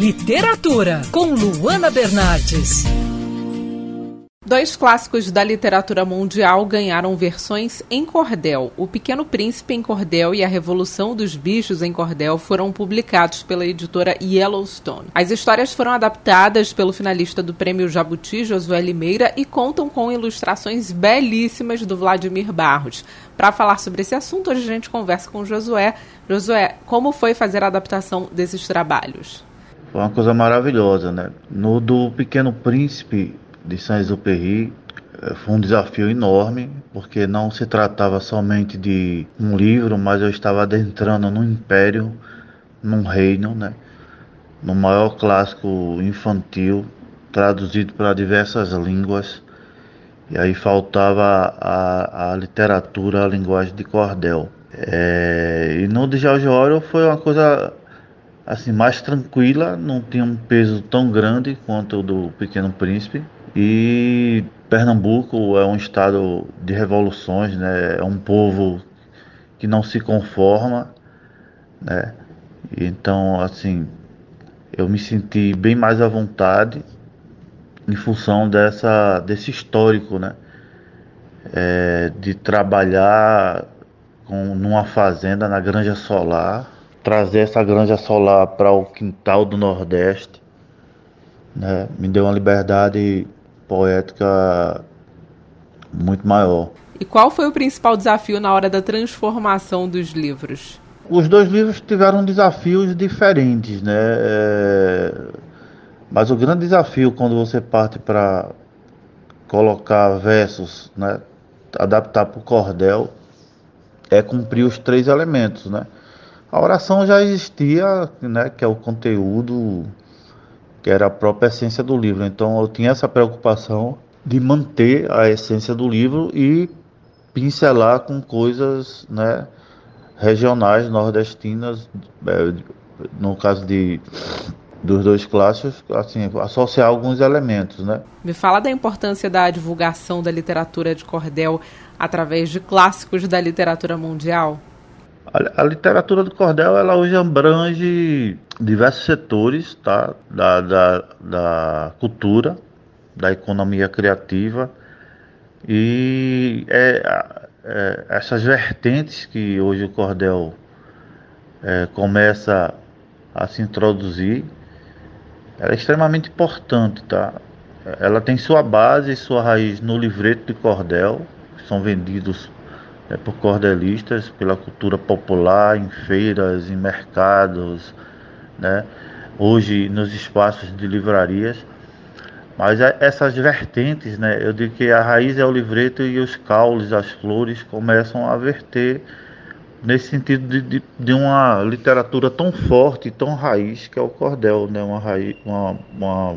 Literatura, com Luana Bernardes. Dois clássicos da literatura mundial ganharam versões em cordel. O Pequeno Príncipe em cordel e A Revolução dos Bichos em cordel foram publicados pela editora Yellowstone. As histórias foram adaptadas pelo finalista do Prêmio Jabuti, Josué Limeira, e contam com ilustrações belíssimas do Vladimir Barros. Para falar sobre esse assunto, hoje a gente conversa com o Josué. Josué, como foi fazer a adaptação desses trabalhos? Foi uma coisa maravilhosa, né? No do Pequeno Príncipe, de Saint-Exupéry eh, foi um desafio enorme, porque não se tratava somente de um livro, mas eu estava adentrando num império, num reino, né? no maior clássico infantil, traduzido para diversas línguas, e aí faltava a, a literatura, a linguagem de cordel. É, e no de George Orwell foi uma coisa assim mais tranquila, não tinha um peso tão grande quanto o do Pequeno Príncipe, e Pernambuco é um estado de revoluções, né? É um povo que não se conforma, né? Então, assim, eu me senti bem mais à vontade em função dessa desse histórico, né? É, de trabalhar com, numa fazenda na Granja Solar, trazer essa Granja Solar para o quintal do Nordeste, né? Me deu uma liberdade poética muito maior. E qual foi o principal desafio na hora da transformação dos livros? Os dois livros tiveram desafios diferentes, né? É... Mas o grande desafio quando você parte para colocar versos, né? adaptar para o cordel, é cumprir os três elementos, né? A oração já existia, né? Que é o conteúdo que era a própria essência do livro. Então eu tinha essa preocupação de manter a essência do livro e pincelar com coisas né, regionais, nordestinas, é, no caso de dos dois clássicos, assim, associar alguns elementos, né? Me fala da importância da divulgação da literatura de cordel através de clássicos da literatura mundial. A, literatura do cordel, ela hoje abrange diversos setores tá? da, da, da cultura, da economia criativa e é, é, essas vertentes que hoje o cordel é, começa a se introduzir, ela é extremamente importante, tá? Ela tem sua base e sua raiz no livreto de cordel, que são vendidos é, por cordelistas, pela cultura popular, em feiras, em mercados, né? hoje nos espaços de livrarias. Mas é, essas vertentes, né? eu digo que a raiz é o livreto e os caules, as flores, começam a verter nesse sentido de, de, de, uma literatura tão forte, tão raiz, que é o cordel, né? uma, raiz, uma, uma